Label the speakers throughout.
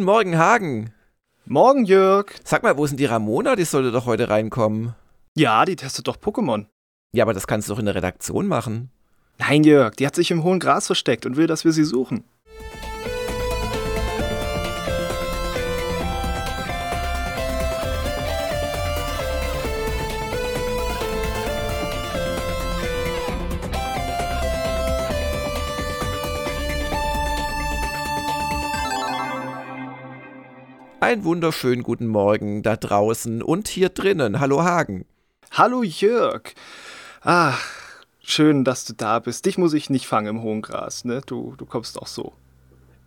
Speaker 1: Guten Morgen, Hagen.
Speaker 2: Morgen, Jörg.
Speaker 1: Sag mal, wo sind die Ramona? Die sollte doch heute reinkommen.
Speaker 2: Ja, die testet doch Pokémon.
Speaker 1: Ja, aber das kannst du doch in der Redaktion machen.
Speaker 2: Nein, Jörg, die hat sich im hohen Gras versteckt und will, dass wir sie suchen.
Speaker 1: Einen wunderschönen guten Morgen da draußen und hier drinnen. Hallo Hagen.
Speaker 2: Hallo Jörg. Ach, schön, dass du da bist. Dich muss ich nicht fangen im hohen Gras, ne? Du, du kommst auch so.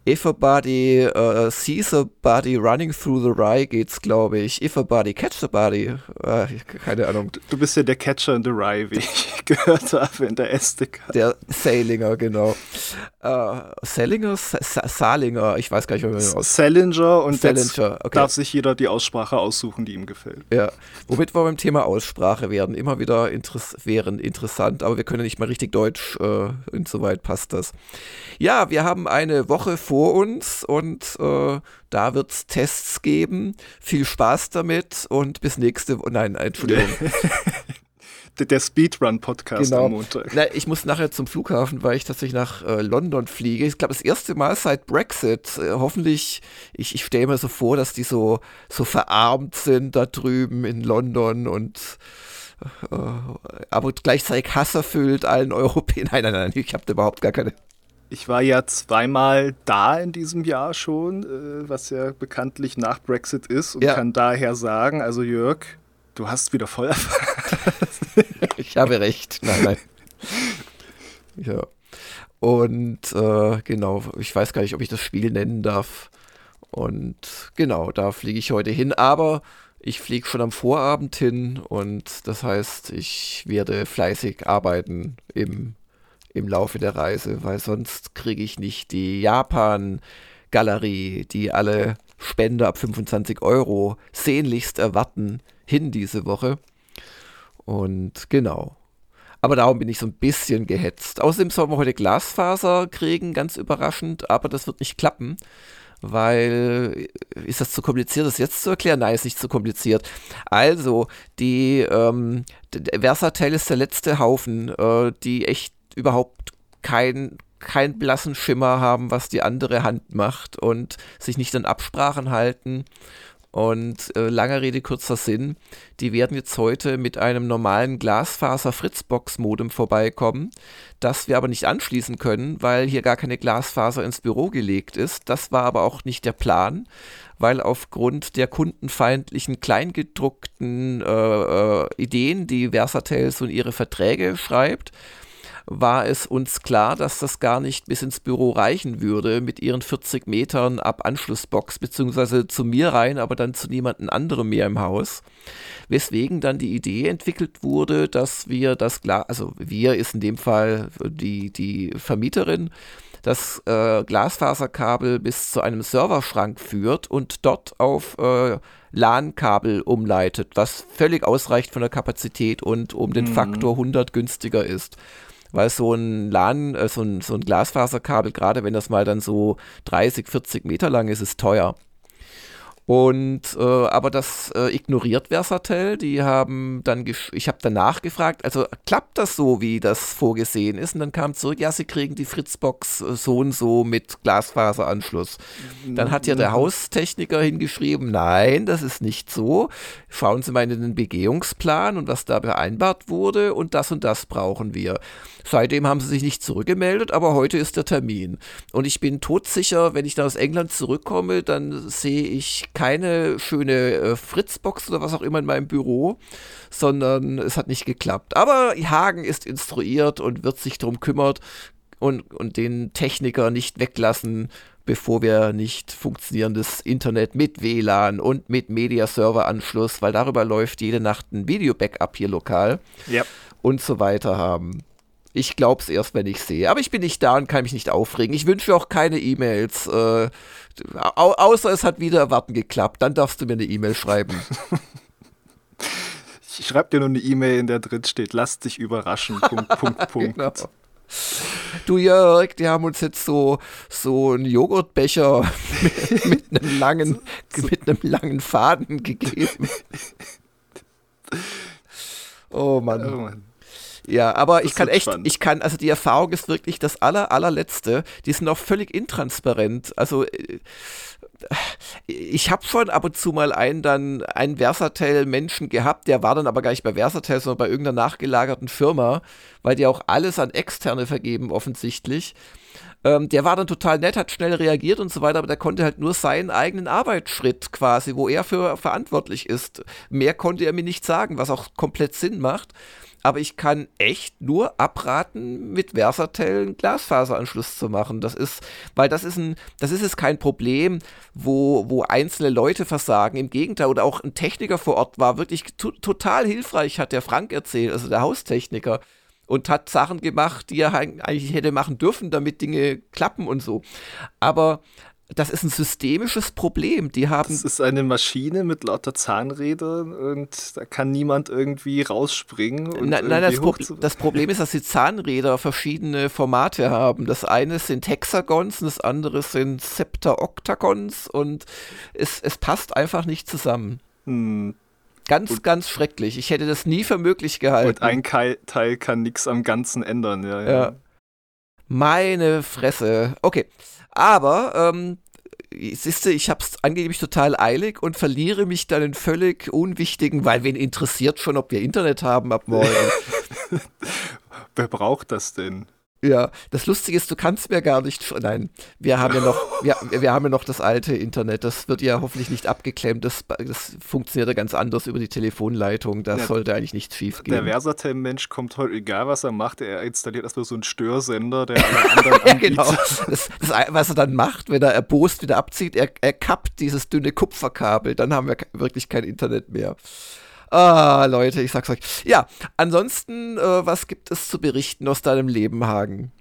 Speaker 1: If a body uh, sees a body running through the rye geht's, glaube ich. If a body catch a body. Uh, keine Ahnung.
Speaker 2: Du, du, bist ja der Catcher in the rye, wie ich gehört habe in der Estika.
Speaker 1: Der Salinger, genau. Uh, Salinger? Salinger, ich weiß gar nicht, wie man
Speaker 2: aus. Salinger und
Speaker 1: Salinger.
Speaker 2: Okay. darf sich jeder die Aussprache aussuchen, die ihm gefällt.
Speaker 1: Ja, womit wir beim Thema Aussprache werden. Immer wieder interess wären interessant, aber wir können nicht mal richtig Deutsch, uh, insoweit passt das. Ja, wir haben eine Woche vor vor uns und äh, da wird es Tests geben. Viel Spaß damit und bis nächste Woche. Nein, Entschuldigung.
Speaker 2: der Speedrun-Podcast
Speaker 1: genau.
Speaker 2: am Montag.
Speaker 1: Na, ich muss nachher zum Flughafen, weil ich tatsächlich nach äh, London fliege. Ich glaube, das erste Mal seit Brexit. Äh, hoffentlich, ich, ich stelle mir so vor, dass die so, so verarmt sind da drüben in London und äh, aber gleichzeitig hasserfüllt allen Europäern. Nein, nein, nein, ich habe da überhaupt gar keine
Speaker 2: ich war ja zweimal da in diesem Jahr schon, äh, was ja bekanntlich nach Brexit ist und ja. kann daher sagen, also Jörg, du hast wieder voll
Speaker 1: Ich habe recht. Nein, nein. Ja. Und äh, genau, ich weiß gar nicht, ob ich das Spiel nennen darf. Und genau, da fliege ich heute hin. Aber ich fliege schon am Vorabend hin und das heißt, ich werde fleißig arbeiten im im Laufe der Reise, weil sonst kriege ich nicht die Japan-Galerie, die alle Spender ab 25 Euro sehnlichst erwarten, hin diese Woche. Und genau. Aber darum bin ich so ein bisschen gehetzt. Außerdem sollen wir heute Glasfaser kriegen, ganz überraschend, aber das wird nicht klappen, weil ist das zu kompliziert, das jetzt zu erklären? Nein, ist nicht zu kompliziert. Also, die ähm, Versatel ist der letzte Haufen, äh, die echt überhaupt keinen keinen blassen Schimmer haben, was die andere Hand macht und sich nicht an Absprachen halten. Und äh, langer Rede, kurzer Sinn, die werden jetzt heute mit einem normalen Glasfaser-Fritzbox-Modem vorbeikommen, das wir aber nicht anschließen können, weil hier gar keine Glasfaser ins Büro gelegt ist. Das war aber auch nicht der Plan, weil aufgrund der kundenfeindlichen kleingedruckten äh, äh, Ideen, die Versatel so in ihre Verträge schreibt, war es uns klar, dass das gar nicht bis ins Büro reichen würde mit ihren 40 Metern ab Anschlussbox, beziehungsweise zu mir rein, aber dann zu niemandem anderem mehr im Haus. Weswegen dann die Idee entwickelt wurde, dass wir das, Glas, also wir ist in dem Fall die, die Vermieterin, das äh, Glasfaserkabel bis zu einem Serverschrank führt und dort auf äh, LAN-Kabel umleitet, was völlig ausreicht von der Kapazität und um den mhm. Faktor 100 günstiger ist weil so ein LAN, äh, so, ein, so ein Glasfaserkabel, gerade wenn das mal dann so 30, 40 Meter lang ist, ist teuer. Und äh, aber das äh, ignoriert Versatel. Die haben dann, ich habe danach gefragt, also klappt das so, wie das vorgesehen ist? Und dann kam zurück, ja, sie kriegen die Fritzbox äh, so und so mit Glasfaseranschluss. Dann hat ja der mhm. Haustechniker hingeschrieben, nein, das ist nicht so. Schauen Sie mal in den Begehungsplan und was da vereinbart wurde und das und das brauchen wir. Seitdem haben sie sich nicht zurückgemeldet, aber heute ist der Termin. Und ich bin todsicher, wenn ich dann aus England zurückkomme, dann sehe ich keine schöne äh, Fritzbox oder was auch immer in meinem Büro, sondern es hat nicht geklappt. Aber Hagen ist instruiert und wird sich darum kümmern und, und den Techniker nicht weglassen, bevor wir nicht funktionierendes Internet mit WLAN und mit Media-Server-Anschluss, weil darüber läuft jede Nacht ein Video-Backup hier lokal
Speaker 2: yep.
Speaker 1: und so weiter haben. Ich glaube es erst, wenn ich sehe. Aber ich bin nicht da und kann mich nicht aufregen. Ich wünsche auch keine E-Mails. Äh, au außer es hat wieder erwarten geklappt. Dann darfst du mir eine E-Mail schreiben.
Speaker 2: ich schreibe dir nur eine E-Mail, in der drin steht, lass dich überraschen. Punkt, Punkt, Punkt. Genau.
Speaker 1: du Jörg, die haben uns jetzt so, so einen Joghurtbecher mit, mit einem langen, mit einem langen Faden gegeben. Oh Mann. Oh Mann. Ja, aber das ich kann echt, spannend. ich kann, also die Erfahrung ist wirklich das aller, allerletzte. Die sind auch völlig intransparent. Also äh, ich habe schon ab und zu mal einen dann einen Versatel-Menschen gehabt, der war dann aber gar nicht bei Versatel, sondern bei irgendeiner nachgelagerten Firma, weil die auch alles an Externe vergeben offensichtlich. Ähm, der war dann total nett, hat schnell reagiert und so weiter, aber der konnte halt nur seinen eigenen Arbeitsschritt quasi, wo er für verantwortlich ist. Mehr konnte er mir nicht sagen, was auch komplett Sinn macht aber ich kann echt nur abraten, mit Versatel einen Glasfaseranschluss zu machen. Das ist, weil das ist ein, das ist es kein Problem, wo, wo einzelne Leute versagen. Im Gegenteil, oder auch ein Techniker vor Ort war wirklich total hilfreich, hat der Frank erzählt, also der Haustechniker. Und hat Sachen gemacht, die er eigentlich hätte machen dürfen, damit Dinge klappen und so. Aber das ist ein systemisches Problem. Die haben.
Speaker 2: Das ist eine Maschine mit lauter Zahnrädern und da kann niemand irgendwie rausspringen.
Speaker 1: nein, nein das, Pro das, Problem ist, dass die Zahnräder verschiedene Formate haben. Das eine sind Hexagons und das andere sind Septa-Oktagons und es, es passt einfach nicht zusammen. Hm. Ganz, und, ganz schrecklich. Ich hätte das nie für möglich gehalten. Und
Speaker 2: ein Teil kann nichts am Ganzen ändern, ja. ja. ja.
Speaker 1: Meine Fresse. Okay. Aber ähm, siehste, ich habe es angeblich total eilig und verliere mich dann in völlig unwichtigen, weil wen interessiert schon, ob wir Internet haben ab morgen.
Speaker 2: Wer braucht das denn?
Speaker 1: Ja, das Lustige ist, du kannst mir gar nicht. Nein, wir haben ja noch, wir, wir haben ja noch das alte Internet. Das wird ja hoffentlich nicht abgeklemmt. Das, das funktioniert ja ganz anders über die Telefonleitung. Da sollte eigentlich nichts schief gehen.
Speaker 2: Der Versatel-Mensch kommt heute, egal was er macht, er installiert erstmal so einen Störsender, der alle anderen
Speaker 1: Ja, genau. Das, das, was er dann macht, wenn er erbost wieder abzieht, er, er kappt dieses dünne Kupferkabel. Dann haben wir wirklich kein Internet mehr. Ah, Leute, ich sag's euch. Ja, ansonsten, äh, was gibt es zu berichten aus deinem Leben, Hagen?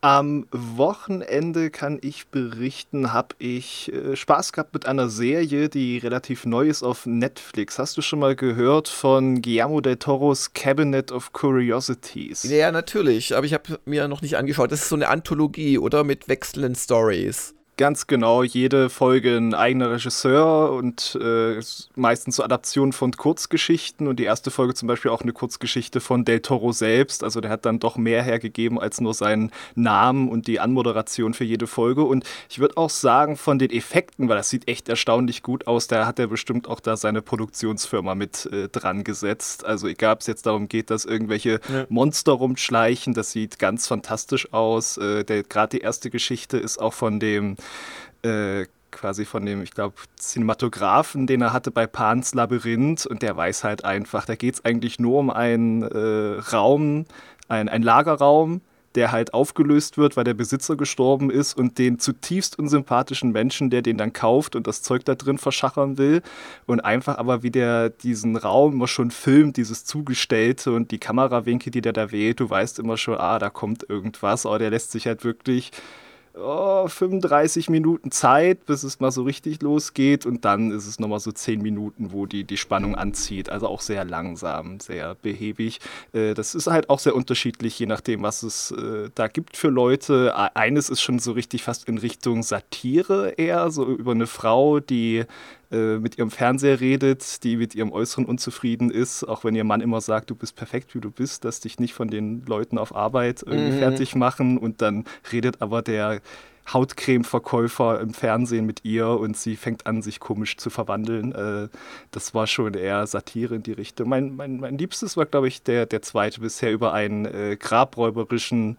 Speaker 2: Am Wochenende kann ich berichten, habe ich äh, Spaß gehabt mit einer Serie, die relativ neu ist auf Netflix. Hast du schon mal gehört von Guillermo del Toros Cabinet of Curiosities?
Speaker 1: Ja, natürlich, aber ich habe mir noch nicht angeschaut. Das ist so eine Anthologie, oder? Mit wechselnden Stories.
Speaker 2: Ganz genau, jede Folge ein eigener Regisseur und äh, meistens so Adaptionen von Kurzgeschichten und die erste Folge zum Beispiel auch eine Kurzgeschichte von Del Toro selbst. Also der hat dann doch mehr hergegeben als nur seinen Namen und die Anmoderation für jede Folge. Und ich würde auch sagen, von den Effekten, weil das sieht echt erstaunlich gut aus, da hat er bestimmt auch da seine Produktionsfirma mit äh, dran gesetzt. Also egal, ob es jetzt darum geht, dass irgendwelche ja. Monster rumschleichen, das sieht ganz fantastisch aus. Äh, Gerade die erste Geschichte ist auch von dem äh, quasi von dem, ich glaube, Cinematografen, den er hatte bei Pans Labyrinth. Und der weiß halt einfach, da geht es eigentlich nur um einen äh, Raum, ein, ein Lagerraum, der halt aufgelöst wird, weil der Besitzer gestorben ist und den zutiefst unsympathischen Menschen, der den dann kauft und das Zeug da drin verschachern will. Und einfach aber wie der diesen Raum immer schon filmt, dieses Zugestellte und die Kamerawinkel, die der da wählt, du weißt immer schon, ah, da kommt irgendwas, aber der lässt sich halt wirklich oh, 35 Minuten Zeit, bis es mal so richtig losgeht. Und dann ist es nochmal so 10 Minuten, wo die, die Spannung anzieht. Also auch sehr langsam, sehr behäbig. Äh, das ist halt auch sehr unterschiedlich, je nachdem, was es äh, da gibt für Leute. Eines ist schon so richtig fast in Richtung Satire eher, so über eine Frau, die äh, mit ihrem Fernseher redet, die mit ihrem Äußeren unzufrieden ist, auch wenn ihr Mann immer sagt, du bist perfekt, wie du bist, dass dich nicht von den Leuten auf Arbeit irgendwie mhm. fertig machen und dann redet aber der Hautcreme-Verkäufer im Fernsehen mit ihr und sie fängt an, sich komisch zu verwandeln. Äh, das war schon eher Satire in die Richtung. Mein, mein, mein Liebstes war, glaube ich, der, der zweite bisher über einen äh, grabräuberischen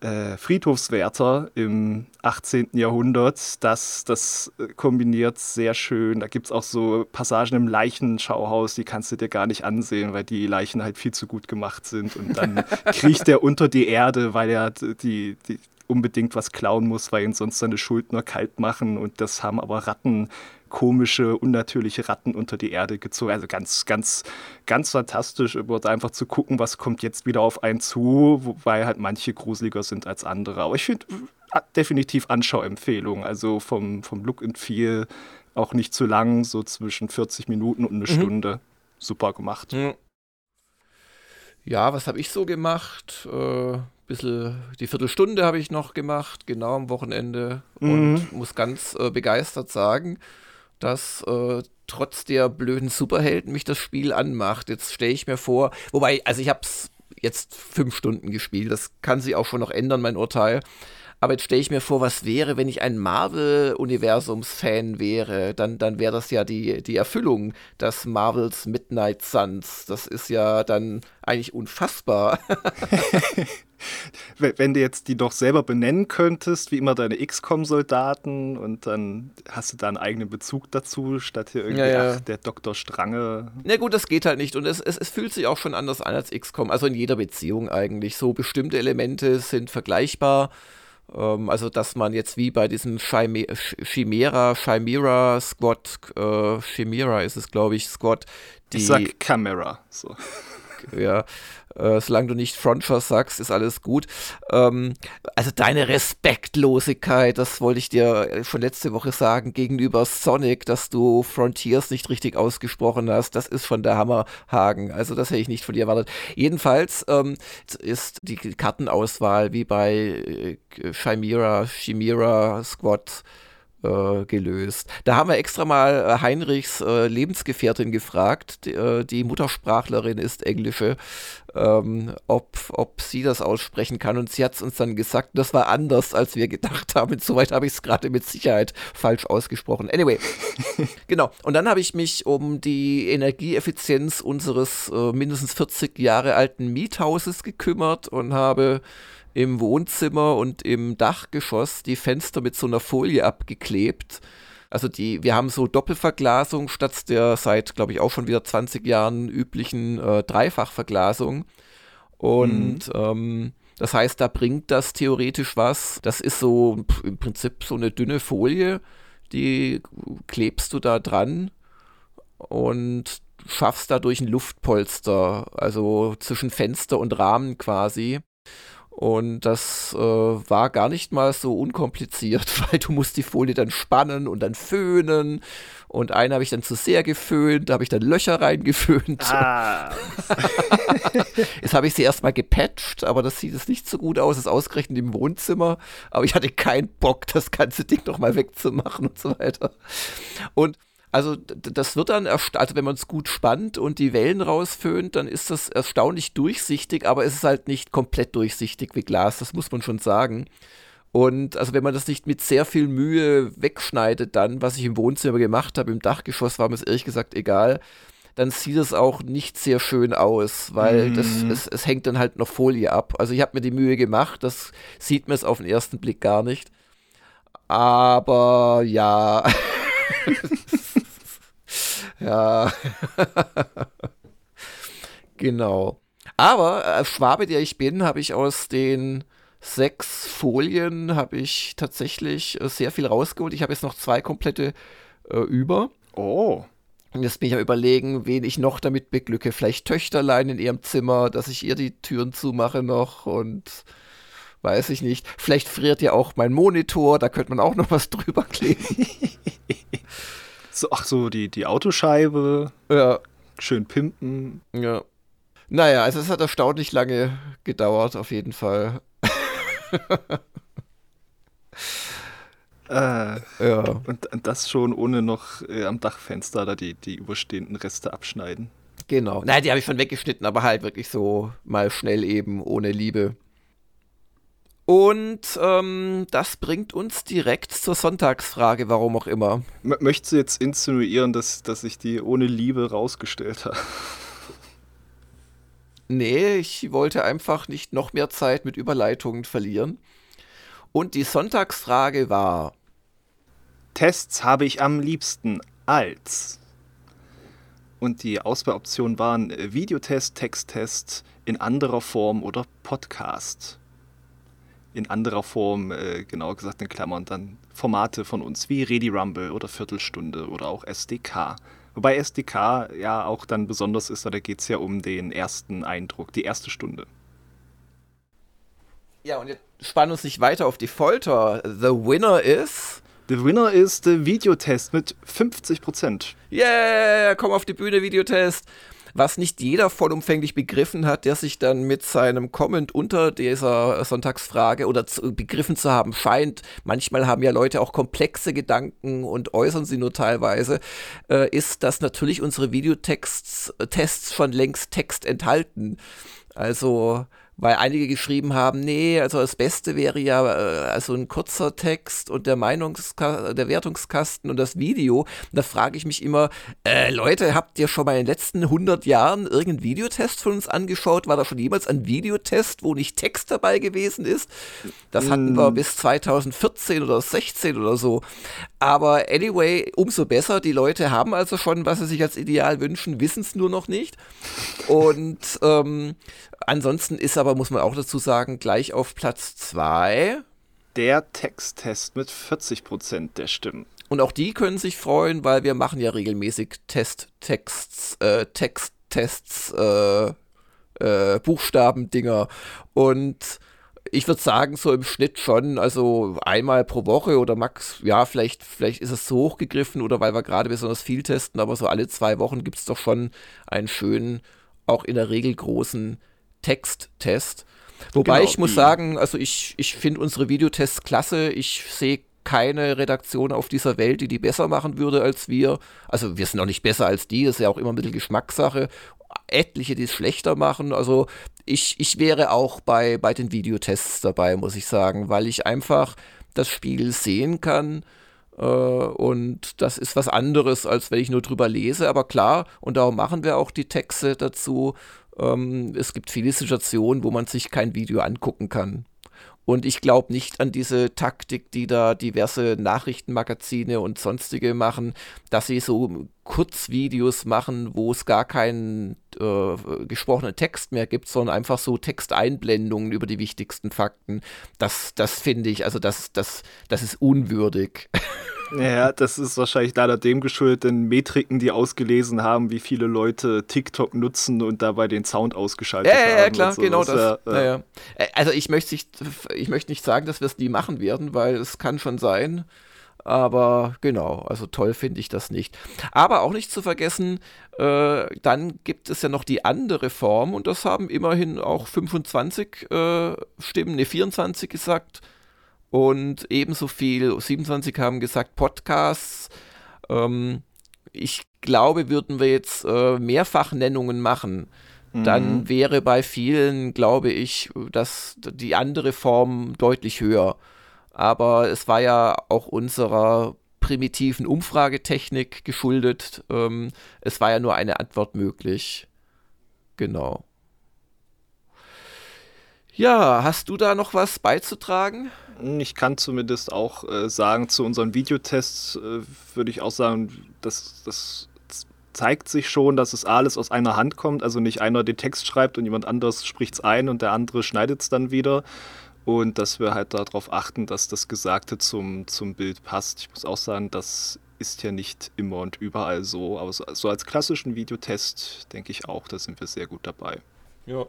Speaker 2: äh, Friedhofswärter im 18. Jahrhundert. Das, das äh, kombiniert sehr schön. Da gibt es auch so Passagen im Leichenschauhaus, die kannst du dir gar nicht ansehen, weil die Leichen halt viel zu gut gemacht sind. Und dann kriecht er unter die Erde, weil er die, die unbedingt was klauen muss, weil ihn sonst seine Schuldner kalt machen. Und das haben aber Ratten komische, unnatürliche Ratten unter die Erde gezogen. Also ganz, ganz, ganz fantastisch, über einfach zu gucken, was kommt jetzt wieder auf einen zu, wobei halt manche gruseliger sind als andere. Aber ich finde äh, definitiv Anschauempfehlung. Also vom, vom Look and Feel auch nicht zu lang, so zwischen 40 Minuten und eine mhm. Stunde. Super gemacht.
Speaker 1: Mhm. ja, was habe ich so gemacht? Äh, bisschen die Viertelstunde habe ich noch gemacht, genau am Wochenende. Mhm. Und muss ganz äh, begeistert sagen, dass äh, trotz der blöden Superhelden mich das Spiel anmacht. Jetzt stelle ich mir vor, wobei, also ich habe es jetzt fünf Stunden gespielt, das kann sich auch schon noch ändern, mein Urteil. Aber jetzt stelle ich mir vor, was wäre, wenn ich ein Marvel-Universums-Fan wäre. Dann, dann wäre das ja die, die Erfüllung des Marvels Midnight Suns. Das ist ja dann eigentlich unfassbar.
Speaker 2: wenn du jetzt die doch selber benennen könntest, wie immer deine XCOM-Soldaten und dann hast du da einen eigenen Bezug dazu, statt hier irgendwie, ja, ja. ach, der Dr. Strange.
Speaker 1: Na gut, das geht halt nicht und es, es, es fühlt sich auch schon anders an als XCOM, also in jeder Beziehung eigentlich. So bestimmte Elemente sind vergleichbar. Ähm, also, dass man jetzt wie bei diesem Chimera, Chimera Squad, äh, Chimera ist es, glaube ich, Squad.
Speaker 2: Die, ich sag Camera. So
Speaker 1: ja, äh, solange du nicht Frontier sagst, ist alles gut. Ähm, also deine Respektlosigkeit, das wollte ich dir schon letzte Woche sagen, gegenüber Sonic, dass du Frontiers nicht richtig ausgesprochen hast, das ist von der Hammerhagen. Also das hätte ich nicht von dir erwartet. Jedenfalls ähm, ist die Kartenauswahl wie bei äh, Chimera, Chimera Squad äh, gelöst. Da haben wir extra mal äh, Heinrichs äh, Lebensgefährtin gefragt, die, äh, die, Muttersprachlerin ist englische, ähm, ob, ob sie das aussprechen kann. Und sie hat es uns dann gesagt, das war anders, als wir gedacht haben. Insoweit habe ich es gerade mit Sicherheit falsch ausgesprochen. Anyway, genau. Und dann habe ich mich um die Energieeffizienz unseres äh, mindestens 40 Jahre alten Miethauses gekümmert und habe im Wohnzimmer und im Dachgeschoss die Fenster mit so einer Folie abgeklebt. Also die, wir haben so Doppelverglasung statt der seit, glaube ich, auch schon wieder 20 Jahren üblichen äh, Dreifachverglasung. Und mhm. ähm, das heißt, da bringt das theoretisch was. Das ist so im Prinzip so eine dünne Folie, die klebst du da dran und schaffst dadurch ein Luftpolster, also zwischen Fenster und Rahmen quasi. Und das äh, war gar nicht mal so unkompliziert, weil du musst die Folie dann spannen und dann föhnen. Und einen habe ich dann zu sehr geföhnt, da habe ich dann Löcher reingeföhnt. Ah. Jetzt habe ich sie erstmal gepatcht, aber das sieht es nicht so gut aus, das ist ausgerechnet im Wohnzimmer. Aber ich hatte keinen Bock, das ganze Ding nochmal wegzumachen und so weiter. Und also das wird dann, also wenn man es gut spannt und die Wellen rausföhnt, dann ist das erstaunlich durchsichtig, aber es ist halt nicht komplett durchsichtig wie Glas, das muss man schon sagen. Und also wenn man das nicht mit sehr viel Mühe wegschneidet dann, was ich im Wohnzimmer gemacht habe, im Dachgeschoss war mir es ehrlich gesagt egal, dann sieht es auch nicht sehr schön aus, weil mhm. das, es, es hängt dann halt noch Folie ab. Also ich habe mir die Mühe gemacht, das sieht man es auf den ersten Blick gar nicht. Aber ja. Ja. genau. Aber äh, Schwabe, der ich bin, habe ich aus den sechs Folien habe ich tatsächlich äh, sehr viel rausgeholt. Ich habe jetzt noch zwei komplette äh, über.
Speaker 2: Oh.
Speaker 1: Und jetzt bin ich am überlegen, wen ich noch damit beglücke. Vielleicht Töchterlein in ihrem Zimmer, dass ich ihr die Türen zumache noch und weiß ich nicht. Vielleicht friert ja auch mein Monitor, da könnte man auch noch was drüber kleben.
Speaker 2: So, ach so, die, die Autoscheibe.
Speaker 1: Ja.
Speaker 2: Schön pimpen.
Speaker 1: Ja. Naja, also es hat erstaunlich lange gedauert, auf jeden Fall.
Speaker 2: äh, ja. Und, und, das schon ohne noch äh, am Dachfenster da die, die überstehenden Reste abschneiden.
Speaker 1: Genau. Nein, die habe ich schon weggeschnitten, aber halt wirklich so mal schnell eben, ohne Liebe. Und ähm, das bringt uns direkt zur Sonntagsfrage, warum auch immer.
Speaker 2: M möchtest du jetzt insinuieren, dass, dass ich die ohne Liebe rausgestellt habe?
Speaker 1: Nee, ich wollte einfach nicht noch mehr Zeit mit Überleitungen verlieren. Und die Sonntagsfrage war:
Speaker 2: Tests habe ich am liebsten als. Und die Auswahloptionen waren Videotest, Texttest in anderer Form oder Podcast in anderer Form, äh, genauer gesagt in Klammern, dann Formate von uns wie Ready Rumble oder Viertelstunde oder auch SDK. Wobei SDK ja auch dann besonders ist, da geht es ja um den ersten Eindruck, die erste Stunde.
Speaker 1: Ja, und jetzt spannen uns nicht weiter auf die Folter. The winner is.
Speaker 2: The winner ist der Videotest mit 50%.
Speaker 1: Yeah, komm auf die Bühne, Videotest. Was nicht jeder vollumfänglich begriffen hat, der sich dann mit seinem Comment unter dieser Sonntagsfrage oder zu, begriffen zu haben scheint, manchmal haben ja Leute auch komplexe Gedanken und äußern sie nur teilweise, äh, ist, dass natürlich unsere Videotests äh, Tests schon längst Text enthalten. Also weil einige geschrieben haben, nee, also das Beste wäre ja äh, also ein kurzer Text und der Meinungska der Wertungskasten und das Video. Und da frage ich mich immer, äh, Leute, habt ihr schon mal in den letzten 100 Jahren irgendeinen Videotest von uns angeschaut? War da schon jemals ein Videotest, wo nicht Text dabei gewesen ist? Das hatten wir mm. bis 2014 oder 16 oder so. Aber anyway, umso besser. Die Leute haben also schon, was sie sich als Ideal wünschen, wissen es nur noch nicht. Und ähm, ansonsten ist aber, muss man auch dazu sagen, gleich auf Platz 2.
Speaker 2: Der Texttest mit 40 Prozent der Stimmen.
Speaker 1: Und auch die können sich freuen, weil wir machen ja regelmäßig Testtexts, äh, Texttests, äh, äh, Buchstabendinger. Und ich würde sagen, so im Schnitt schon, also einmal pro Woche oder max, ja, vielleicht, vielleicht ist es zu hoch gegriffen oder weil wir gerade besonders viel testen, aber so alle zwei Wochen gibt es doch schon einen schönen, auch in der Regel großen Texttest. Wobei genau, ich muss sagen, also ich, ich finde unsere Videotests klasse. Ich sehe keine Redaktion auf dieser Welt, die die besser machen würde als wir. Also wir sind auch nicht besser als die, das ist ja auch immer ein bisschen Geschmackssache. Etliche, die es schlechter machen. Also ich, ich wäre auch bei, bei den Videotests dabei, muss ich sagen, weil ich einfach das Spiel sehen kann. Äh, und das ist was anderes, als wenn ich nur drüber lese. Aber klar, und darum machen wir auch die Texte dazu. Ähm, es gibt viele Situationen, wo man sich kein Video angucken kann. Und ich glaube nicht an diese Taktik, die da diverse Nachrichtenmagazine und sonstige machen, dass sie so Kurzvideos machen, wo es gar keinen äh, gesprochenen Text mehr gibt, sondern einfach so Texteinblendungen über die wichtigsten Fakten. Das, das finde ich, also das, das, das ist unwürdig.
Speaker 2: Ja, das ist wahrscheinlich leider dem geschuldet, denn Metriken, die ausgelesen haben, wie viele Leute TikTok nutzen und dabei den Sound ausgeschaltet
Speaker 1: ja,
Speaker 2: haben.
Speaker 1: Ja, klar, so. genau das. Ja, ja. Also ich möchte nicht, ich möchte nicht sagen, dass wir es nie machen werden, weil es kann schon sein. Aber genau, also toll finde ich das nicht. Aber auch nicht zu vergessen, äh, dann gibt es ja noch die andere Form und das haben immerhin auch 25 äh, Stimmen, ne 24 gesagt. Und ebenso viel, 27 haben gesagt Podcasts. Ähm, ich glaube, würden wir jetzt äh, Mehrfachnennungen machen, mhm. dann wäre bei vielen, glaube ich, dass die andere Form deutlich höher. Aber es war ja auch unserer primitiven Umfragetechnik geschuldet. Ähm, es war ja nur eine Antwort möglich. Genau. Ja, hast du da noch was beizutragen?
Speaker 2: Ich kann zumindest auch äh, sagen, zu unseren Videotests äh, würde ich auch sagen, dass das zeigt sich schon, dass es alles aus einer Hand kommt. Also nicht einer den Text schreibt und jemand anderes spricht es ein und der andere schneidet es dann wieder, und dass wir halt darauf achten, dass das Gesagte zum, zum Bild passt. Ich muss auch sagen, das ist ja nicht immer und überall so, aber so, so als klassischen Videotest denke ich auch, da sind wir sehr gut dabei.
Speaker 1: Ja.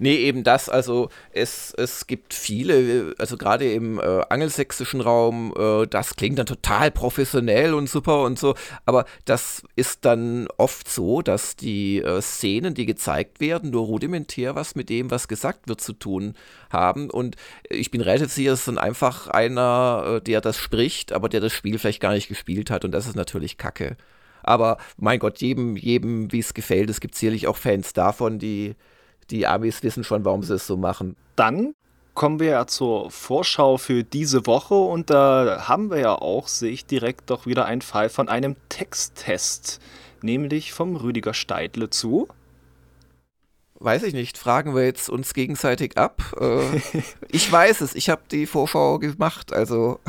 Speaker 1: Nee, eben das. Also es, es gibt viele, also gerade im äh, angelsächsischen Raum, äh, das klingt dann total professionell und super und so, aber das ist dann oft so, dass die äh, Szenen, die gezeigt werden, nur rudimentär was mit dem, was gesagt wird, zu tun haben. Und ich bin relativ sicher, es ist dann einfach einer, äh, der das spricht, aber der das Spiel vielleicht gar nicht gespielt hat und das ist natürlich Kacke. Aber mein Gott, jedem, jedem, wie es gefällt, es gibt sicherlich auch Fans davon, die die Amis wissen schon, warum sie es so machen.
Speaker 2: Dann kommen wir ja zur Vorschau für diese Woche und da haben wir ja auch, sehe ich direkt doch wieder einen Fall von einem Texttest, nämlich vom Rüdiger Steidle zu.
Speaker 1: Weiß ich nicht, fragen wir jetzt uns gegenseitig ab. Äh, ich weiß es, ich habe die Vorschau gemacht, also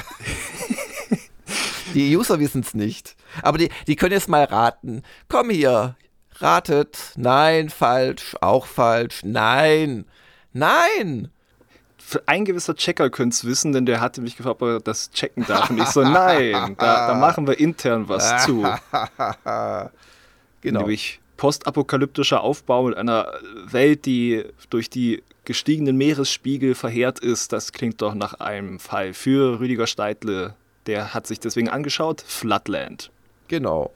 Speaker 1: die User wissen es nicht. Aber die, die können jetzt mal raten. Komm hier, Ratet. Nein, falsch. Auch falsch. Nein. Nein.
Speaker 2: Ein gewisser Checker könnte es wissen, denn der hatte mich gefragt, ob er das checken darf. Und ich so, nein, da, da machen wir intern was zu. genau. Nämlich postapokalyptischer Aufbau mit einer Welt, die durch die gestiegenen Meeresspiegel verheert ist. Das klingt doch nach einem Fall für Rüdiger Steidle. Der hat sich deswegen angeschaut. Floodland.
Speaker 1: Genau.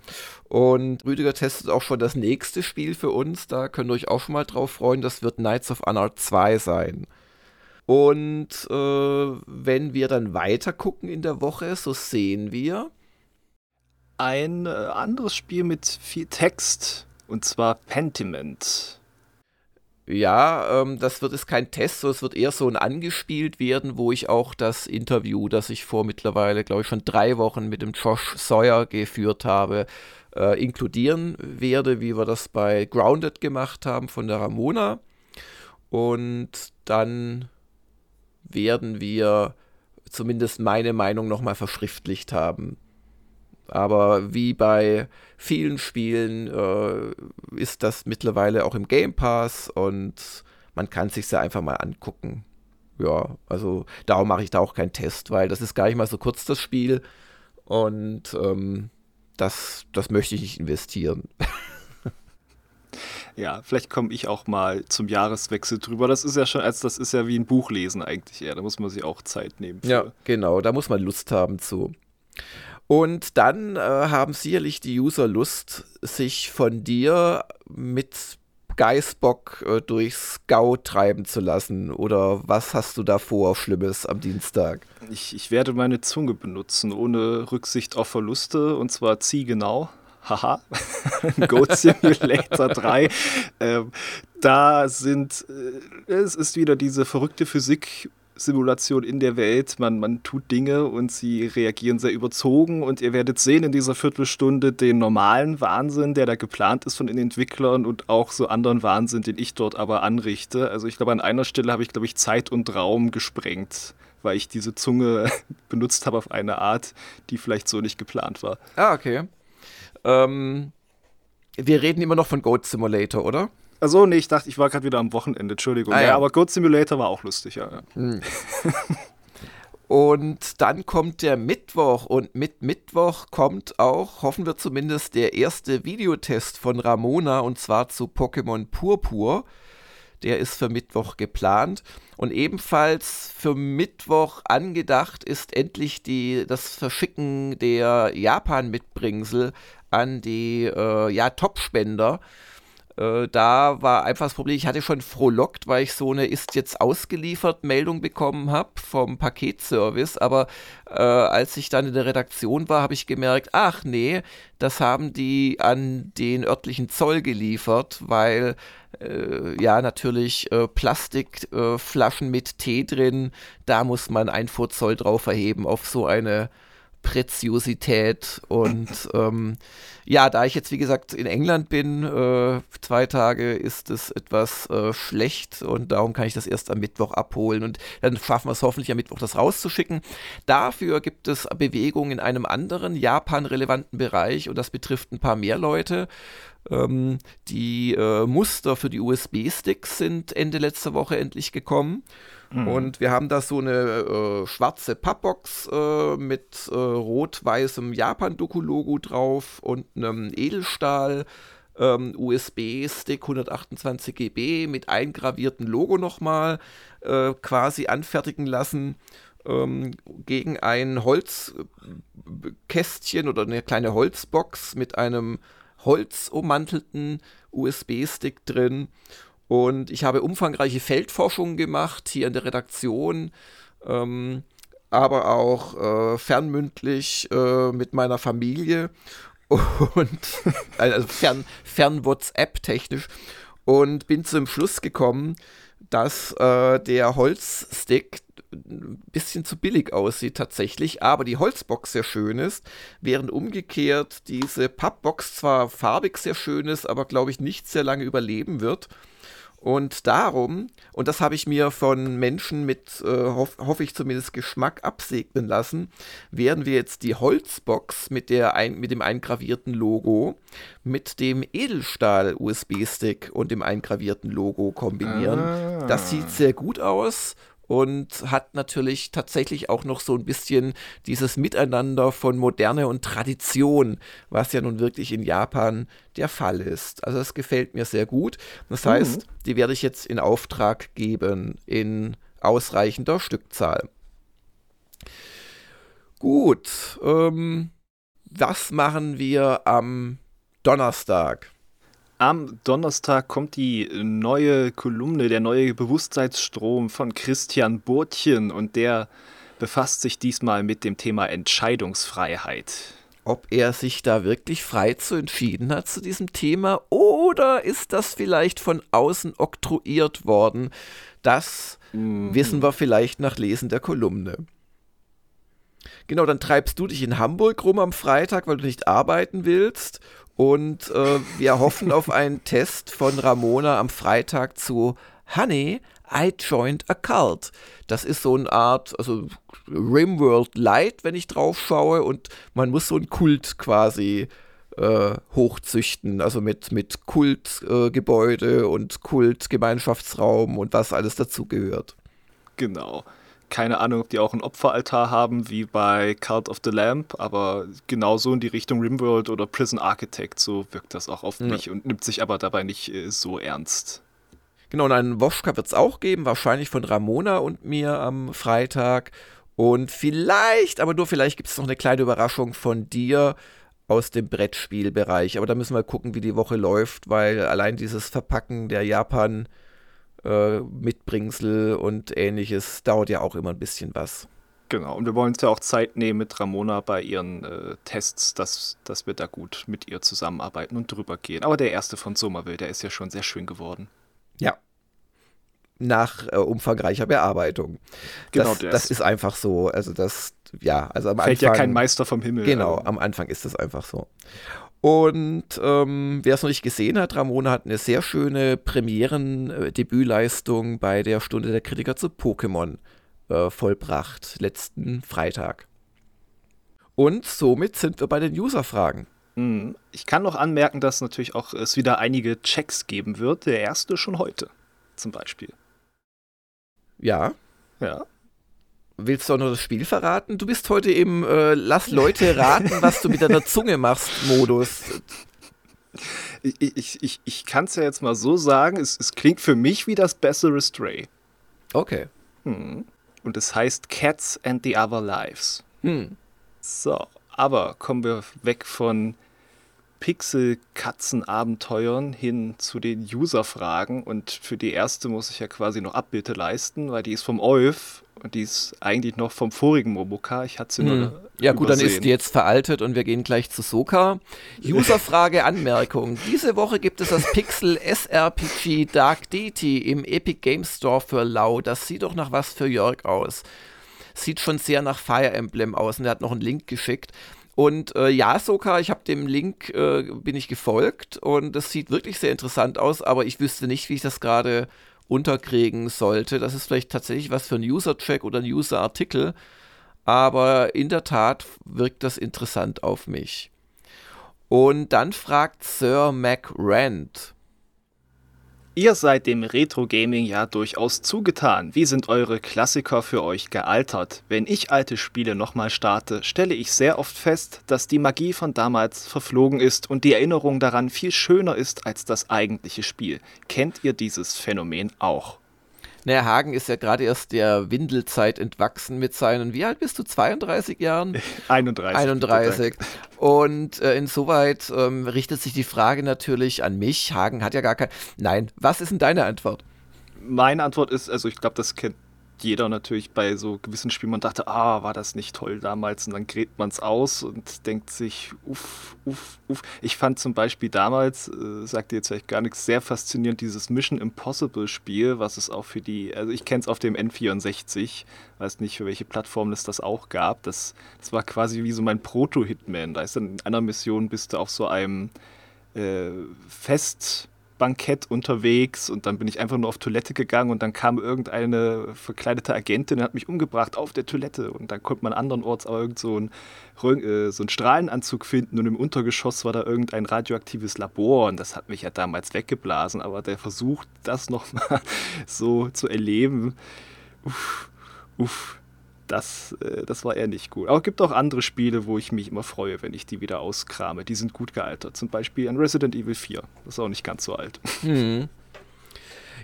Speaker 1: Und Rüdiger testet auch schon das nächste Spiel für uns. Da könnt ihr euch auch schon mal drauf freuen. Das wird Knights of Honor 2 sein. Und äh, wenn wir dann weiter gucken in der Woche, so sehen wir
Speaker 2: ein äh, anderes Spiel mit viel Text. Und zwar Pentiment.
Speaker 1: Ja, ähm, das wird es kein Test, sondern es wird eher so ein angespielt werden, wo ich auch das Interview, das ich vor mittlerweile, glaube ich, schon drei Wochen mit dem Josh Sawyer geführt habe, äh, inkludieren werde, wie wir das bei Grounded gemacht haben von der Ramona. Und dann werden wir zumindest meine Meinung nochmal verschriftlicht haben. Aber wie bei vielen Spielen äh, ist das mittlerweile auch im Game Pass und man kann sich ja einfach mal angucken. Ja, also darum mache ich da auch keinen Test, weil das ist gar nicht mal so kurz das Spiel und ähm, das, das möchte ich nicht investieren.
Speaker 2: Ja, vielleicht komme ich auch mal zum Jahreswechsel drüber. Das ist ja schon, als das ist ja wie ein Buch lesen eigentlich eher. Da muss man sich auch Zeit nehmen.
Speaker 1: Für. Ja, genau, da muss man Lust haben zu. Und dann äh, haben sicherlich die User Lust, sich von dir mit Geißbock äh, durchs Gau treiben zu lassen? Oder was hast du da vor, Schlimmes am Dienstag?
Speaker 2: Ich, ich werde meine Zunge benutzen, ohne Rücksicht auf Verluste, und zwar ziegenau. Haha, Goat Simulator 3. Ähm, da sind, äh, es ist wieder diese verrückte Physik Simulation in der Welt. Man, man tut Dinge und sie reagieren sehr überzogen und ihr werdet sehen in dieser Viertelstunde den normalen Wahnsinn, der da geplant ist von den Entwicklern und auch so anderen Wahnsinn, den ich dort aber anrichte. Also ich glaube, an einer Stelle habe ich, glaube ich, Zeit und Raum gesprengt, weil ich diese Zunge benutzt habe auf eine Art, die vielleicht so nicht geplant war.
Speaker 1: Ah, okay. Ähm, wir reden immer noch von Goat Simulator, oder?
Speaker 2: Also nee, ich dachte, ich war gerade wieder am Wochenende, Entschuldigung. Ah, ja. ja. aber Goat Simulator war auch lustig, ja. Hm.
Speaker 1: Und dann kommt der Mittwoch und mit Mittwoch kommt auch, hoffen wir zumindest, der erste Videotest von Ramona und zwar zu Pokémon Purpur. Der ist für Mittwoch geplant. Und ebenfalls für Mittwoch angedacht ist endlich die, das Verschicken der Japan-Mitbringsel an die äh, ja, Top-Spender. Äh, da war einfach das Problem, ich hatte schon frohlockt, weil ich so eine ist jetzt ausgeliefert Meldung bekommen habe vom Paketservice, aber äh, als ich dann in der Redaktion war, habe ich gemerkt, ach nee, das haben die an den örtlichen Zoll geliefert, weil äh, ja natürlich äh, Plastikflaschen mit Tee drin, da muss man Einfuhrzoll drauf erheben auf so eine Preziosität und ähm, ja, da ich jetzt wie gesagt in England bin, äh, zwei Tage ist es etwas äh, schlecht und darum kann ich das erst am Mittwoch abholen und dann schaffen wir es hoffentlich am Mittwoch das rauszuschicken. Dafür gibt es Bewegungen in einem anderen Japan-relevanten Bereich und das betrifft ein paar mehr Leute. Ähm, die äh, Muster für die USB-Sticks sind Ende letzter Woche endlich gekommen. Mhm. Und wir haben da so eine äh, schwarze Pappbox äh, mit äh, rot-weißem Japan-Doku-Logo drauf und einem Edelstahl. USB-Stick 128 GB mit eingraviertem Logo nochmal äh, quasi anfertigen lassen ähm, gegen ein Holzkästchen oder eine kleine Holzbox mit einem holzummantelten USB-Stick drin und ich habe umfangreiche Feldforschungen gemacht hier in der Redaktion, ähm, aber auch äh, fernmündlich äh, mit meiner Familie und also fern, fern WhatsApp technisch und bin zum Schluss gekommen, dass äh, der Holzstick ein bisschen zu billig aussieht tatsächlich, aber die Holzbox sehr schön ist, während umgekehrt diese Pappbox zwar farbig sehr schön ist, aber glaube ich nicht sehr lange überleben wird. Und darum, und das habe ich mir von Menschen mit, äh, hoff, hoffe ich zumindest, Geschmack absegnen lassen, werden wir jetzt die Holzbox mit, der ein, mit dem eingravierten Logo mit dem Edelstahl-USB-Stick und dem eingravierten Logo kombinieren. Ah. Das sieht sehr gut aus und hat natürlich tatsächlich auch noch so ein bisschen dieses Miteinander von Moderne und Tradition, was ja nun wirklich in Japan der Fall ist. Also das gefällt mir sehr gut. Das mhm. heißt, die werde ich jetzt in Auftrag geben in ausreichender Stückzahl. Gut, ähm, was machen wir am Donnerstag?
Speaker 2: Am Donnerstag kommt die neue Kolumne, der neue Bewusstseinsstrom von Christian Burtchen und der befasst sich diesmal mit dem Thema Entscheidungsfreiheit.
Speaker 1: Ob er sich da wirklich frei zu entschieden hat zu diesem Thema oder ist das vielleicht von außen oktroyiert worden? Das mhm. wissen wir vielleicht nach Lesen der Kolumne. Genau, dann treibst du dich in Hamburg rum am Freitag, weil du nicht arbeiten willst. Und äh, wir hoffen auf einen Test von Ramona am Freitag zu Honey, I joined a cult. Das ist so eine Art, also Rimworld Light, wenn ich drauf schaue, und man muss so einen Kult quasi äh, hochzüchten, also mit, mit Kultgebäude äh, und Kultgemeinschaftsraum und was alles dazugehört.
Speaker 2: Genau. Keine Ahnung, ob die auch einen Opferaltar haben, wie bei Cult of the Lamp, aber genauso in die Richtung Rimworld oder Prison Architect, so wirkt das auch auf ja. mich und nimmt sich aber dabei nicht äh, so ernst.
Speaker 1: Genau, und einen Woschka wird es auch geben, wahrscheinlich von Ramona und mir am Freitag. Und vielleicht, aber nur vielleicht gibt es noch eine kleine Überraschung von dir aus dem Brettspielbereich. Aber da müssen wir gucken, wie die Woche läuft, weil allein dieses Verpacken der Japan äh, Mitbringsel und ähnliches dauert ja auch immer ein bisschen was.
Speaker 2: Genau, und wir wollen uns ja auch Zeit nehmen mit Ramona bei ihren äh, Tests, dass, dass wir da gut mit ihr zusammenarbeiten und drüber gehen. Aber der erste von Somerville, der ist ja schon sehr schön geworden.
Speaker 1: Ja. Nach äh, umfangreicher Bearbeitung. Genau, das, das ist einfach so. Also das, ja, also am
Speaker 2: Fällt Anfang. ja kein Meister vom Himmel.
Speaker 1: Genau, am Anfang ist das einfach so. Und ähm, wer es noch nicht gesehen hat, Ramona hat eine sehr schöne Premieren-Debütleistung bei der Stunde der Kritiker zu Pokémon äh, vollbracht, letzten Freitag. Und somit sind wir bei den User-Fragen.
Speaker 2: Hm, ich kann noch anmerken, dass natürlich auch es wieder einige Checks geben wird. Der erste schon heute, zum Beispiel.
Speaker 1: Ja.
Speaker 2: Ja.
Speaker 1: Willst du auch noch das Spiel verraten? Du bist heute im äh, Lass Leute raten, was du mit deiner Zunge machst, Modus.
Speaker 2: Ich, ich, ich, ich kann es ja jetzt mal so sagen, es, es klingt für mich wie das bessere Stray.
Speaker 1: Okay.
Speaker 2: Hm. Und es heißt Cats and the Other Lives.
Speaker 1: Hm.
Speaker 2: So, aber kommen wir weg von Pixel-Katzen-Abenteuern hin zu den User-Fragen. Und für die erste muss ich ja quasi noch Abbitte leisten, weil die ist vom Olf und die ist eigentlich noch vom vorigen Momoka. Ich hatte sie hm. nur.
Speaker 1: Ja, gut, übersehen. dann ist die jetzt veraltet und wir gehen gleich zu Soka. Userfrage, Anmerkung. Diese Woche gibt es das Pixel SRPG Dark Deity im Epic Game Store für Lau. Das sieht doch nach was für Jörg aus. Sieht schon sehr nach Fire Emblem aus und er hat noch einen Link geschickt. Und äh, ja, Soka, ich habe dem Link, äh, bin ich gefolgt und das sieht wirklich sehr interessant aus, aber ich wüsste nicht, wie ich das gerade unterkriegen sollte. Das ist vielleicht tatsächlich was für ein User-Track oder ein User-Artikel, aber in der Tat wirkt das interessant auf mich. Und dann fragt Sir Mac Rand,
Speaker 2: Ihr seid dem Retro-Gaming ja durchaus zugetan. Wie sind eure Klassiker für euch gealtert? Wenn ich alte Spiele nochmal starte, stelle ich sehr oft fest, dass die Magie von damals verflogen ist und die Erinnerung daran viel schöner ist als das eigentliche Spiel. Kennt ihr dieses Phänomen auch?
Speaker 1: Naja, Hagen ist ja gerade erst der Windelzeit entwachsen mit seinen, wie alt bist du, 32 Jahren?
Speaker 2: 31.
Speaker 1: 31. Und äh, insoweit ähm, richtet sich die Frage natürlich an mich. Hagen hat ja gar kein. Nein, was ist denn deine Antwort?
Speaker 2: Meine Antwort ist, also ich glaube, das kennt jeder natürlich bei so gewissen Spielen, man dachte, ah, war das nicht toll damals und dann gräbt man es aus und denkt sich, uff, uff, uff. Ich fand zum Beispiel damals, äh, sagt ihr jetzt vielleicht gar nichts, sehr faszinierend dieses Mission Impossible Spiel, was es auch für die, also ich kenne es auf dem N64, weiß nicht, für welche Plattform es das auch gab. Das, das war quasi wie so mein Proto-Hitman. Da ist dann in einer Mission bist du auf so einem äh, Fest Bankett unterwegs und dann bin ich einfach nur auf Toilette gegangen und dann kam irgendeine verkleidete Agentin und hat mich umgebracht auf der Toilette. Und dann konnte man andernorts auch irgend so einen, äh, so einen Strahlenanzug finden und im Untergeschoss war da irgendein radioaktives Labor und das hat mich ja damals weggeblasen, aber der Versuch, das nochmal so zu erleben, uff, uff, das, äh, das war eher nicht gut. Aber es gibt auch andere Spiele, wo ich mich immer freue, wenn ich die wieder auskrame. Die sind gut gealtert. Zum Beispiel ein Resident Evil 4. Das ist auch nicht ganz so alt.
Speaker 1: Hm.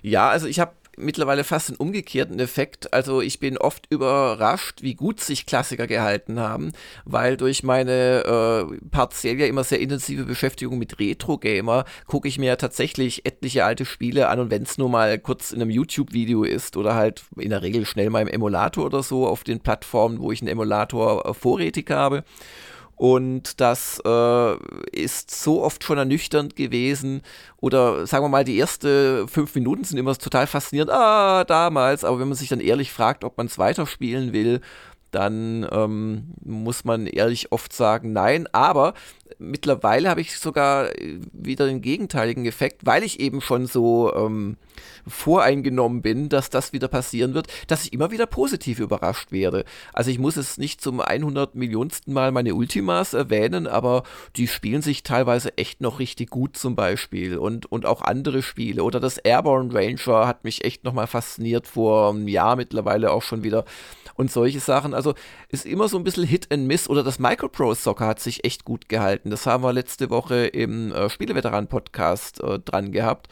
Speaker 1: Ja, also ich habe mittlerweile fast einen umgekehrten Effekt. Also ich bin oft überrascht, wie gut sich Klassiker gehalten haben, weil durch meine äh, partiell ja immer sehr intensive Beschäftigung mit Retro-Gamer gucke ich mir ja tatsächlich etliche alte Spiele an und wenn es nur mal kurz in einem YouTube-Video ist oder halt in der Regel schnell mal im Emulator oder so auf den Plattformen, wo ich einen Emulator äh, vorrätig habe. Und das äh, ist so oft schon ernüchternd gewesen. Oder sagen wir mal, die ersten fünf Minuten sind immer total faszinierend. Ah, damals. Aber wenn man sich dann ehrlich fragt, ob man es weiterspielen will, dann ähm, muss man ehrlich oft sagen, nein. Aber mittlerweile habe ich sogar äh, wieder den gegenteiligen Effekt, weil ich eben schon so ähm, voreingenommen bin, dass das wieder passieren wird, dass ich immer wieder positiv überrascht werde. Also ich muss es nicht zum 100 Millionsten Mal meine Ultimas erwähnen, aber die spielen sich teilweise echt noch richtig gut zum Beispiel und, und auch andere Spiele. Oder das Airborne Ranger hat mich echt nochmal fasziniert vor einem Jahr mittlerweile auch schon wieder und solche Sachen. Also ist immer so ein bisschen Hit and Miss oder das Microprose Soccer hat sich echt gut gehalten. Das haben wir letzte Woche im äh, Spieleveteran-Podcast äh, dran gehabt.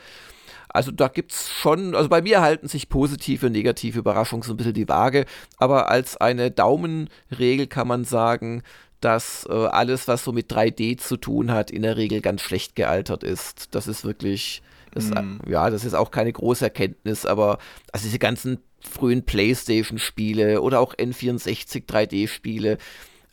Speaker 1: Also da gibt es schon, also bei mir halten sich positive und negative Überraschungen so ein bisschen die Waage, aber als eine Daumenregel kann man sagen, dass äh, alles, was so mit 3D zu tun hat, in der Regel ganz schlecht gealtert ist. Das ist wirklich, das, mm. ja, das ist auch keine große Erkenntnis, aber also diese ganzen frühen PlayStation-Spiele oder auch N64 3D-Spiele,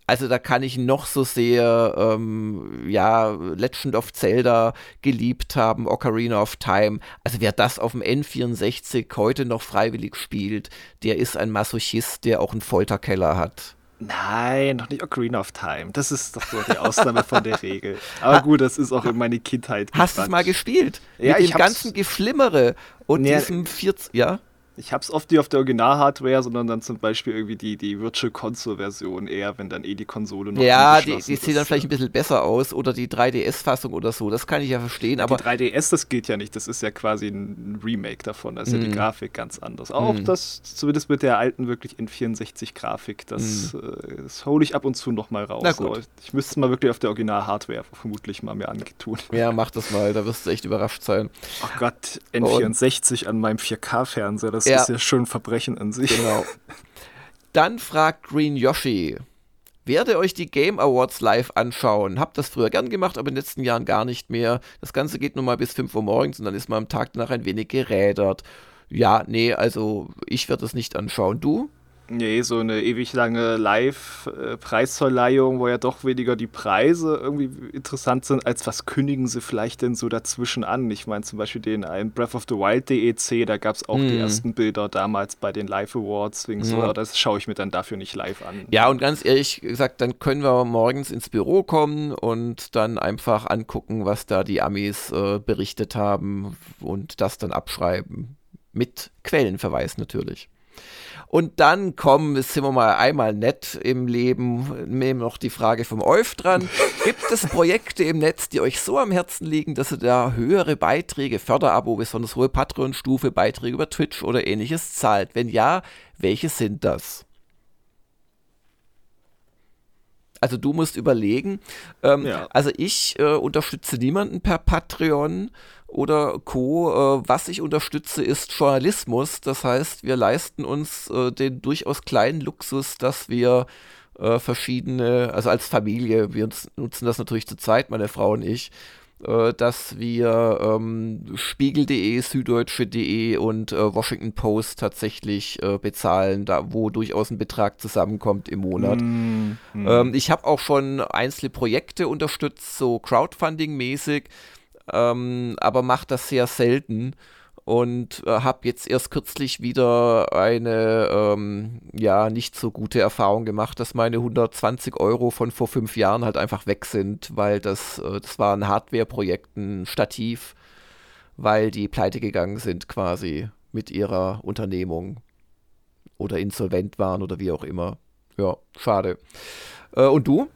Speaker 1: also da kann ich noch so sehr, ähm, ja, Legend of Zelda geliebt haben, Ocarina of Time. Also wer das auf dem N64 heute noch freiwillig spielt, der ist ein Masochist, der auch einen Folterkeller hat.
Speaker 2: Nein, noch nicht Ocarina of Time. Das ist doch so die Ausnahme von der Regel. Aber gut, das ist auch in meine Kindheit.
Speaker 1: Hast du es mal gespielt? Ja, Mit dem ganzen Geflimmere und nee, diesem 40, ja?
Speaker 2: Ich habe es oft nicht auf der Original-Hardware, sondern dann zum Beispiel irgendwie die, die Virtual Console-Version eher, wenn dann eh die Konsole noch
Speaker 1: Ja, die, die sieht dann vielleicht ein bisschen besser aus oder die 3DS-Fassung oder so, das kann ich ja verstehen. Aber
Speaker 2: die 3DS, das geht ja nicht, das ist ja quasi ein Remake davon, da ist mm. ja die mhm. Grafik ganz anders. Auch mm. das, zumindest mit der alten wirklich in 64-Grafik, das, mm. äh, das hole ich ab und zu nochmal raus. Na gut. ich müsste es mal wirklich auf der Original-Hardware vermutlich mal mir angetun.
Speaker 1: Ja, mach das mal, da wirst du echt überrascht sein.
Speaker 2: Ach oh Gott, N64 und an meinem 4K-Fernseher, das ja. ist ja schon ein Verbrechen an sich. Genau.
Speaker 1: Dann fragt Green Yoshi, werde euch die Game Awards live anschauen. Hab das früher gern gemacht, aber in den letzten Jahren gar nicht mehr. Das Ganze geht nun mal bis 5 Uhr morgens und dann ist man am Tag danach ein wenig gerädert. Ja, nee, also ich werde das nicht anschauen. Du?
Speaker 2: Nee, so eine ewig lange Live-Preisverleihung, wo ja doch weniger die Preise irgendwie interessant sind, als was kündigen sie vielleicht denn so dazwischen an. Ich meine zum Beispiel den einen Breath of the Wild DEC, da gab es auch hm. die ersten Bilder damals bei den Live Awards, wegen so, das schaue ich mir dann dafür nicht live an.
Speaker 1: Ja, und ganz ehrlich gesagt, dann können wir morgens ins Büro kommen und dann einfach angucken, was da die Amis äh, berichtet haben und das dann abschreiben. Mit Quellenverweis natürlich. Und dann kommen, sind wir mal einmal nett im Leben, nehmen noch die Frage vom Olf dran. Gibt es Projekte im Netz, die euch so am Herzen liegen, dass ihr da höhere Beiträge, Förderabo, besonders hohe Patreon-Stufe, Beiträge über Twitch oder ähnliches zahlt? Wenn ja, welche sind das? Also du musst überlegen. Ähm, ja. Also ich äh, unterstütze niemanden per Patreon oder Co. Äh, was ich unterstütze, ist Journalismus. Das heißt, wir leisten uns äh, den durchaus kleinen Luxus, dass wir äh, verschiedene, also als Familie, wir nutzen das natürlich zu zweit, meine Frau und ich, dass wir ähm, Spiegel.de, Süddeutsche.de und äh, Washington Post tatsächlich äh, bezahlen, da wo durchaus ein Betrag zusammenkommt im Monat. Mm, mm. Ähm, ich habe auch schon einzelne Projekte unterstützt, so Crowdfunding-mäßig, ähm, aber mache das sehr selten und äh, habe jetzt erst kürzlich wieder eine ähm, ja nicht so gute Erfahrung gemacht, dass meine 120 Euro von vor fünf Jahren halt einfach weg sind, weil das äh, das war ein Hardware-Projekt, ein Stativ, weil die pleite gegangen sind quasi mit ihrer Unternehmung oder insolvent waren oder wie auch immer. Ja, schade. Äh, und du?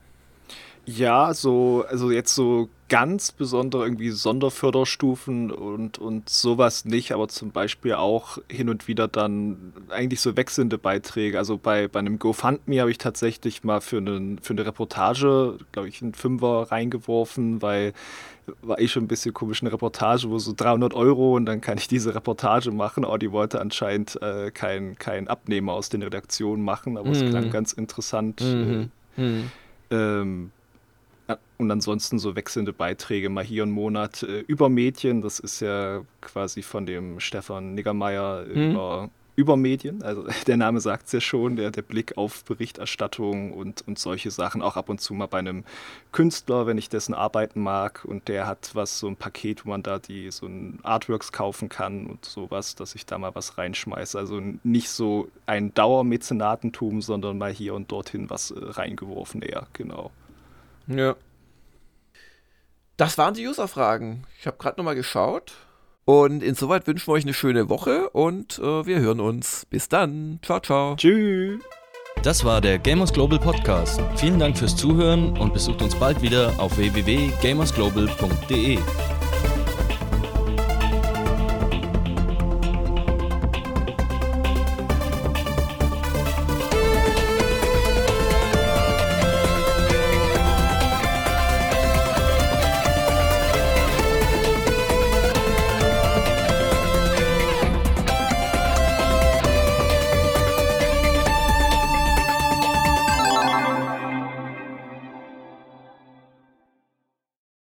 Speaker 2: Ja, so, also jetzt so ganz besondere irgendwie Sonderförderstufen und, und sowas nicht, aber zum Beispiel auch hin und wieder dann eigentlich so wechselnde Beiträge. Also bei, bei einem GoFundMe habe ich tatsächlich mal für, einen, für eine Reportage, glaube ich, einen Fünfer reingeworfen, weil war eh schon ein bisschen komisch, eine Reportage, wo so 300 Euro und dann kann ich diese Reportage machen. Oh, die wollte anscheinend äh, kein, kein Abnehmer aus den Redaktionen machen, aber mhm. es klang ganz interessant. Mhm. Äh, mhm. Ähm, und ansonsten so wechselnde Beiträge, mal hier einen Monat äh, über Medien, das ist ja quasi von dem Stefan Niggermeier mhm. über, über Medien, also der Name sagt es ja schon, der, der Blick auf Berichterstattung und, und solche Sachen, auch ab und zu mal bei einem Künstler, wenn ich dessen Arbeiten mag und der hat was, so ein Paket, wo man da die so ein Artworks kaufen kann und sowas, dass ich da mal was reinschmeiße. Also nicht so ein Dauermäzenatentum, sondern mal hier und dorthin was äh, reingeworfen eher, genau.
Speaker 1: Ja. Das waren die User-Fragen. Ich habe gerade nochmal geschaut. Und insoweit wünschen wir euch eine schöne Woche und äh, wir hören uns. Bis dann. Ciao, ciao.
Speaker 2: Tschüss.
Speaker 3: Das war der Gamers Global Podcast. Vielen Dank fürs Zuhören und besucht uns bald wieder auf www.gamersglobal.de.